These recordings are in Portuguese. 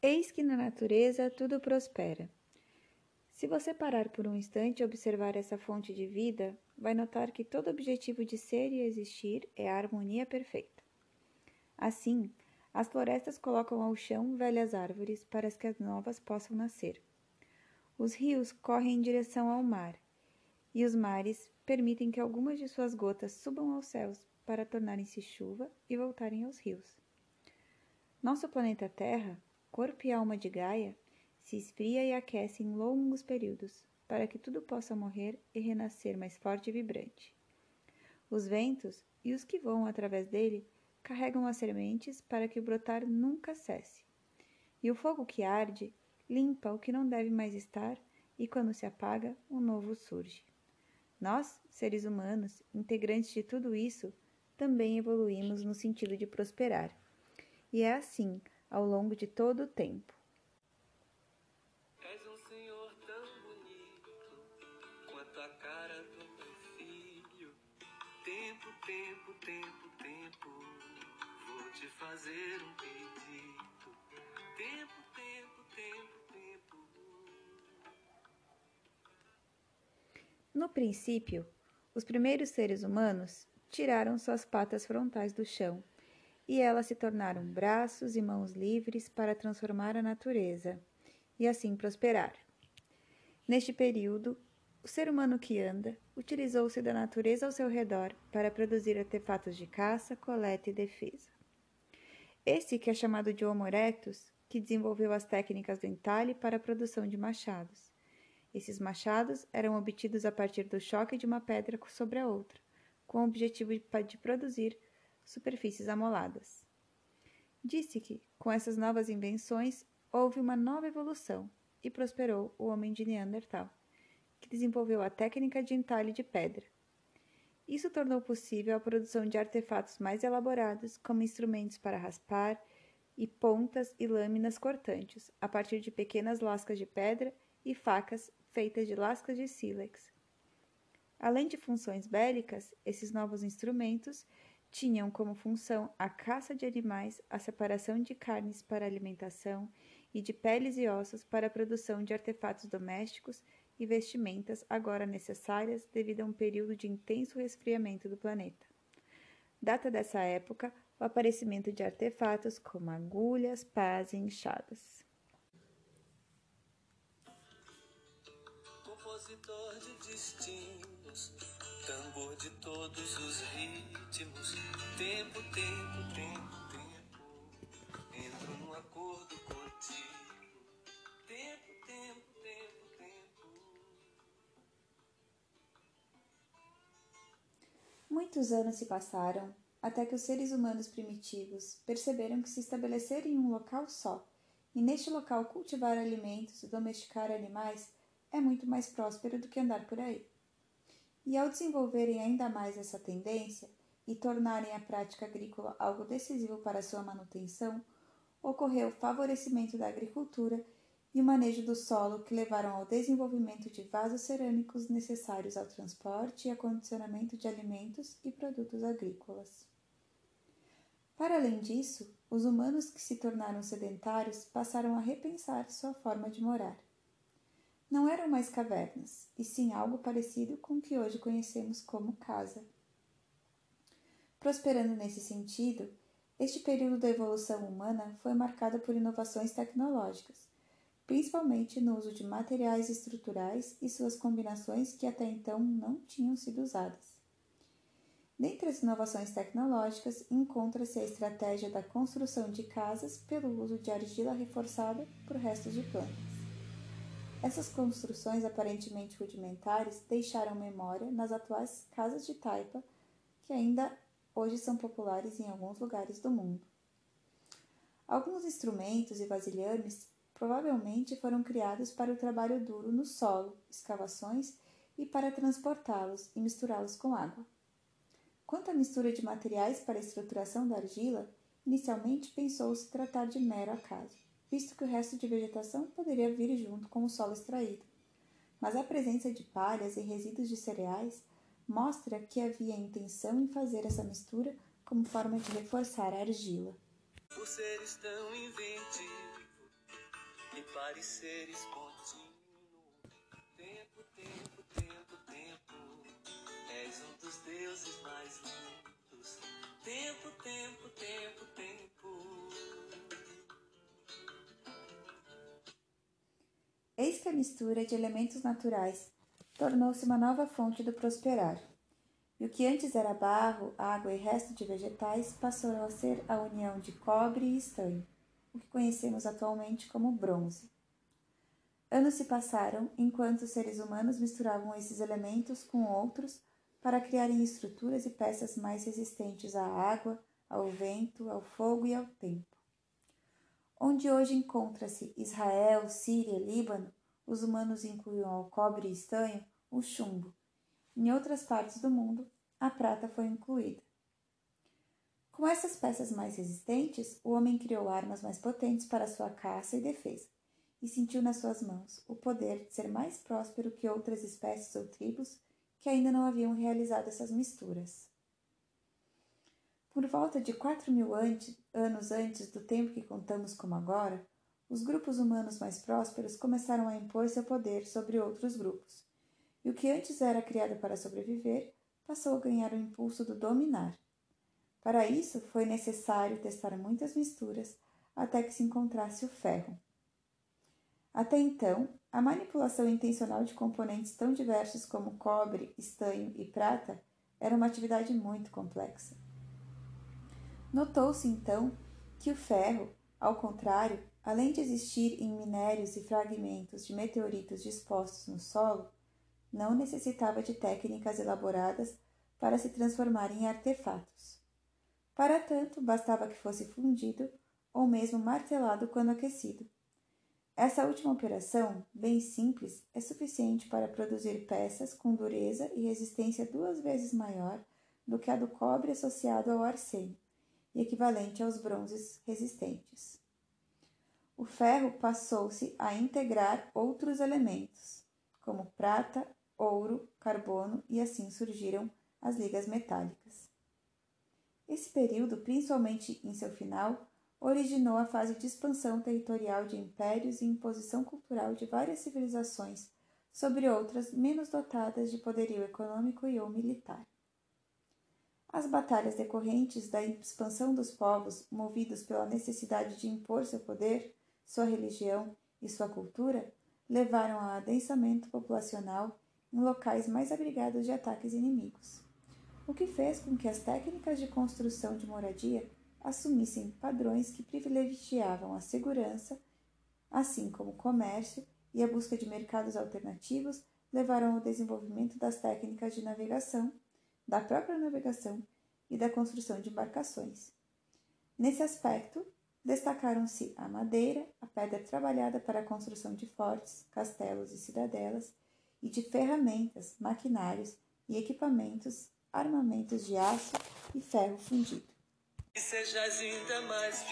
Eis que na natureza tudo prospera. Se você parar por um instante e observar essa fonte de vida, vai notar que todo objetivo de ser e existir é a harmonia perfeita. Assim, as florestas colocam ao chão velhas árvores para que as novas possam nascer. Os rios correm em direção ao mar, e os mares permitem que algumas de suas gotas subam aos céus para tornarem-se chuva e voltarem aos rios. Nosso planeta Terra, corpo e alma de Gaia, se esfria e aquece em longos períodos, para que tudo possa morrer e renascer mais forte e vibrante. Os ventos e os que voam através dele carregam as sementes para que o brotar nunca cesse. E o fogo que arde limpa o que não deve mais estar, e quando se apaga, um novo surge. Nós, seres humanos, integrantes de tudo isso, também evoluímos no sentido de prosperar. E é assim ao longo de todo o tempo. tempo, tempo, tempo, vou te fazer um pedido. Tempo, tempo, tempo, tempo. No princípio, os primeiros seres humanos tiraram suas patas frontais do chão e elas se tornaram braços e mãos livres para transformar a natureza e assim prosperar. Neste período, o ser humano que anda utilizou-se da natureza ao seu redor para produzir artefatos de caça, coleta e defesa. Esse que é chamado de Homo erectus, que desenvolveu as técnicas do entalhe para a produção de machados. Esses machados eram obtidos a partir do choque de uma pedra sobre a outra, com o objetivo de produzir superfícies amoladas. Disse que, com essas novas invenções, houve uma nova evolução e prosperou o homem de Neandertal que desenvolveu a técnica de entalhe de pedra. Isso tornou possível a produção de artefatos mais elaborados, como instrumentos para raspar e pontas e lâminas cortantes, a partir de pequenas lascas de pedra e facas feitas de lascas de sílex. Além de funções bélicas, esses novos instrumentos tinham como função a caça de animais, a separação de carnes para alimentação e de peles e ossos para a produção de artefatos domésticos e vestimentas agora necessárias devido a um período de intenso resfriamento do planeta. Data dessa época o aparecimento de artefatos como agulhas, pás e enxadas. Compositor de destinos, tambor de todos os ritmos, tempo, tempo, tempo Muitos anos se passaram até que os seres humanos primitivos perceberam que se estabelecer em um local só e neste local cultivar alimentos e domesticar animais é muito mais próspero do que andar por aí. E ao desenvolverem ainda mais essa tendência e tornarem a prática agrícola algo decisivo para sua manutenção, ocorreu o favorecimento da agricultura e o manejo do solo que levaram ao desenvolvimento de vasos cerâmicos necessários ao transporte e acondicionamento de alimentos e produtos agrícolas. Para além disso, os humanos que se tornaram sedentários passaram a repensar sua forma de morar. Não eram mais cavernas, e sim algo parecido com o que hoje conhecemos como casa. Prosperando nesse sentido, este período da evolução humana foi marcado por inovações tecnológicas, principalmente no uso de materiais estruturais e suas combinações que até então não tinham sido usadas. Dentre as inovações tecnológicas, encontra-se a estratégia da construção de casas pelo uso de argila reforçada por restos de plantas. Essas construções aparentemente rudimentares deixaram memória nas atuais casas de taipa, que ainda hoje são populares em alguns lugares do mundo. Alguns instrumentos e vasilhames provavelmente foram criados para o trabalho duro no solo, escavações e para transportá-los e misturá-los com água. Quanto à mistura de materiais para a estruturação da argila, inicialmente pensou-se tratar de mero acaso, visto que o resto de vegetação poderia vir junto com o solo extraído. Mas a presença de palhas e resíduos de cereais mostra que havia intenção em fazer essa mistura como forma de reforçar a argila. Por seres tão inventivos e pareceres contínuo. Tempo, tempo, tempo, tempo, és um dos deuses mais lindos. Tempo, tempo, tempo, tempo. Eis que a mistura de elementos naturais tornou-se uma nova fonte do prosperar. E o que antes era barro, água e resto de vegetais passou a ser a união de cobre e estanho, o que conhecemos atualmente como bronze. Anos se passaram enquanto os seres humanos misturavam esses elementos com outros para criarem estruturas e peças mais resistentes à água, ao vento, ao fogo e ao tempo. Onde hoje encontra-se Israel, Síria Líbano, os humanos incluíam ao cobre e estanho o chumbo. Em outras partes do mundo, a prata foi incluída. Com essas peças mais resistentes, o homem criou armas mais potentes para sua caça e defesa, e sentiu nas suas mãos o poder de ser mais próspero que outras espécies ou tribos que ainda não haviam realizado essas misturas. Por volta de quatro mil antes, anos antes do tempo que contamos como agora, os grupos humanos mais prósperos começaram a impor seu poder sobre outros grupos, e o que antes era criado para sobreviver passou a ganhar o impulso do dominar. Para isso, foi necessário testar muitas misturas até que se encontrasse o ferro. Até então, a manipulação intencional de componentes tão diversos como cobre, estanho e prata era uma atividade muito complexa. Notou-se então que o ferro, ao contrário, além de existir em minérios e fragmentos de meteoritos dispostos no solo, não necessitava de técnicas elaboradas para se transformar em artefatos. Para tanto, bastava que fosse fundido ou mesmo martelado quando aquecido. Essa última operação, bem simples, é suficiente para produzir peças com dureza e resistência duas vezes maior do que a do cobre associado ao arsênio equivalente aos bronzes resistentes. O ferro passou-se a integrar outros elementos, como prata, ouro, carbono, e assim surgiram as ligas metálicas. Esse período, principalmente em seu final, originou a fase de expansão territorial de impérios e imposição cultural de várias civilizações sobre outras menos dotadas de poderio econômico e ou militar. As batalhas decorrentes da expansão dos povos, movidos pela necessidade de impor seu poder, sua religião e sua cultura, levaram ao adensamento populacional em locais mais abrigados de ataques inimigos, o que fez com que as técnicas de construção de moradia assumissem padrões que privilegiavam a segurança, assim como o comércio e a busca de mercados alternativos levaram ao desenvolvimento das técnicas de navegação, da própria navegação e da construção de embarcações. Nesse aspecto, destacaram-se a madeira, a pedra trabalhada para a construção de fortes, castelos e cidadelas, e de ferramentas, maquinários e equipamentos, armamentos de aço e ferro fundido. E ainda mais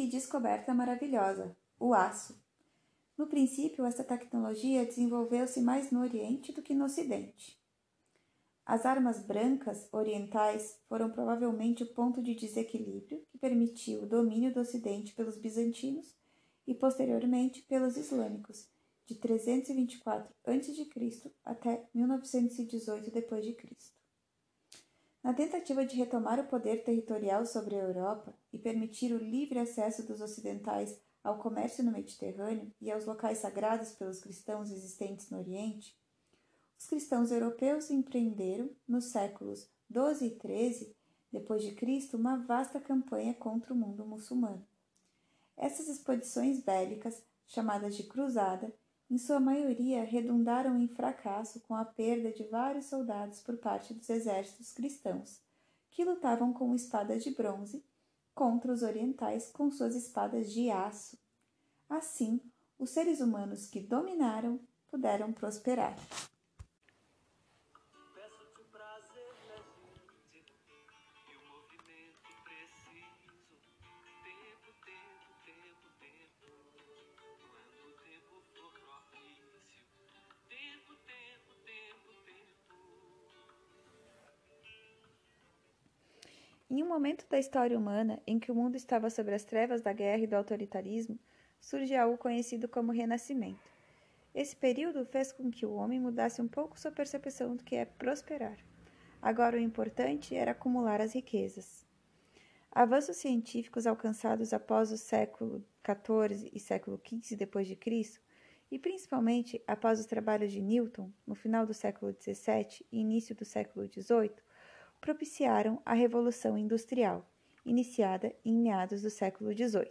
Que descoberta maravilhosa! O aço. No princípio, essa tecnologia desenvolveu-se mais no Oriente do que no Ocidente. As armas brancas orientais foram provavelmente o ponto de desequilíbrio que permitiu o domínio do Ocidente pelos bizantinos e posteriormente pelos islâmicos, de 324 a.C. até 1918 d.C. Na tentativa de retomar o poder territorial sobre a Europa e permitir o livre acesso dos ocidentais ao comércio no Mediterrâneo e aos locais sagrados pelos cristãos existentes no Oriente, os cristãos europeus empreenderam, nos séculos 12 e 13 depois de Cristo, uma vasta campanha contra o mundo muçulmano. Essas expedições bélicas, chamadas de cruzada, em sua maioria redundaram em fracasso com a perda de vários soldados por parte dos exércitos cristãos, que lutavam com espadas de bronze contra os orientais com suas espadas de aço. Assim, os seres humanos que dominaram puderam prosperar. Em um momento da história humana em que o mundo estava sob as trevas da guerra e do autoritarismo, surge algo conhecido como Renascimento. Esse período fez com que o homem mudasse um pouco sua percepção do que é prosperar. Agora o importante era acumular as riquezas. Avanços científicos alcançados após o século XIV e século XV depois de Cristo, e principalmente após os trabalhos de Newton no final do século XVII e início do século XVIII, propiciaram a Revolução Industrial, iniciada em meados do século XVIII.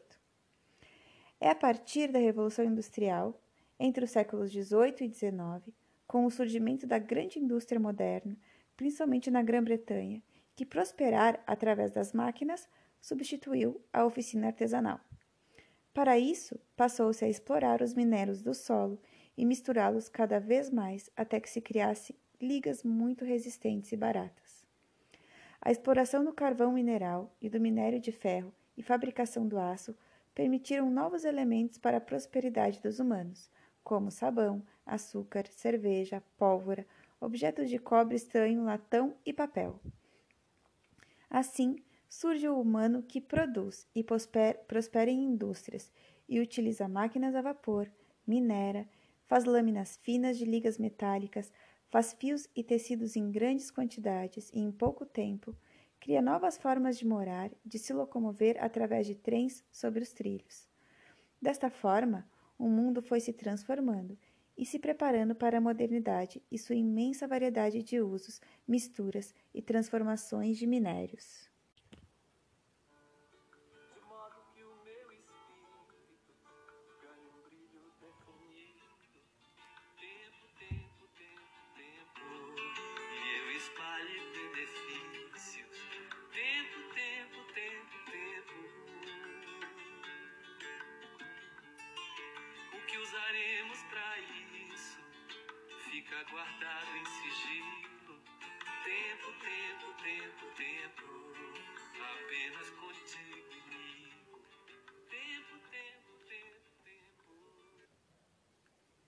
É a partir da Revolução Industrial, entre os séculos XVIII e XIX, com o surgimento da grande indústria moderna, principalmente na Grã-Bretanha, que prosperar através das máquinas substituiu a oficina artesanal. Para isso, passou-se a explorar os minérios do solo e misturá-los cada vez mais até que se criasse ligas muito resistentes e baratas. A exploração do carvão mineral e do minério de ferro e fabricação do aço permitiram novos elementos para a prosperidade dos humanos, como sabão, açúcar, cerveja, pólvora, objetos de cobre estranho, latão e papel. Assim, surge o humano que produz e prospera em indústrias e utiliza máquinas a vapor, minera, faz lâminas finas de ligas metálicas, faz fios e tecidos em grandes quantidades e em pouco tempo, cria novas formas de morar, de se locomover através de trens sobre os trilhos. Desta forma, o mundo foi se transformando e se preparando para a modernidade e sua imensa variedade de usos, misturas e transformações de minérios. Usaremos para isso? Fica guardado em sigilo. Tempo, tempo, tempo, tempo, apenas contigo.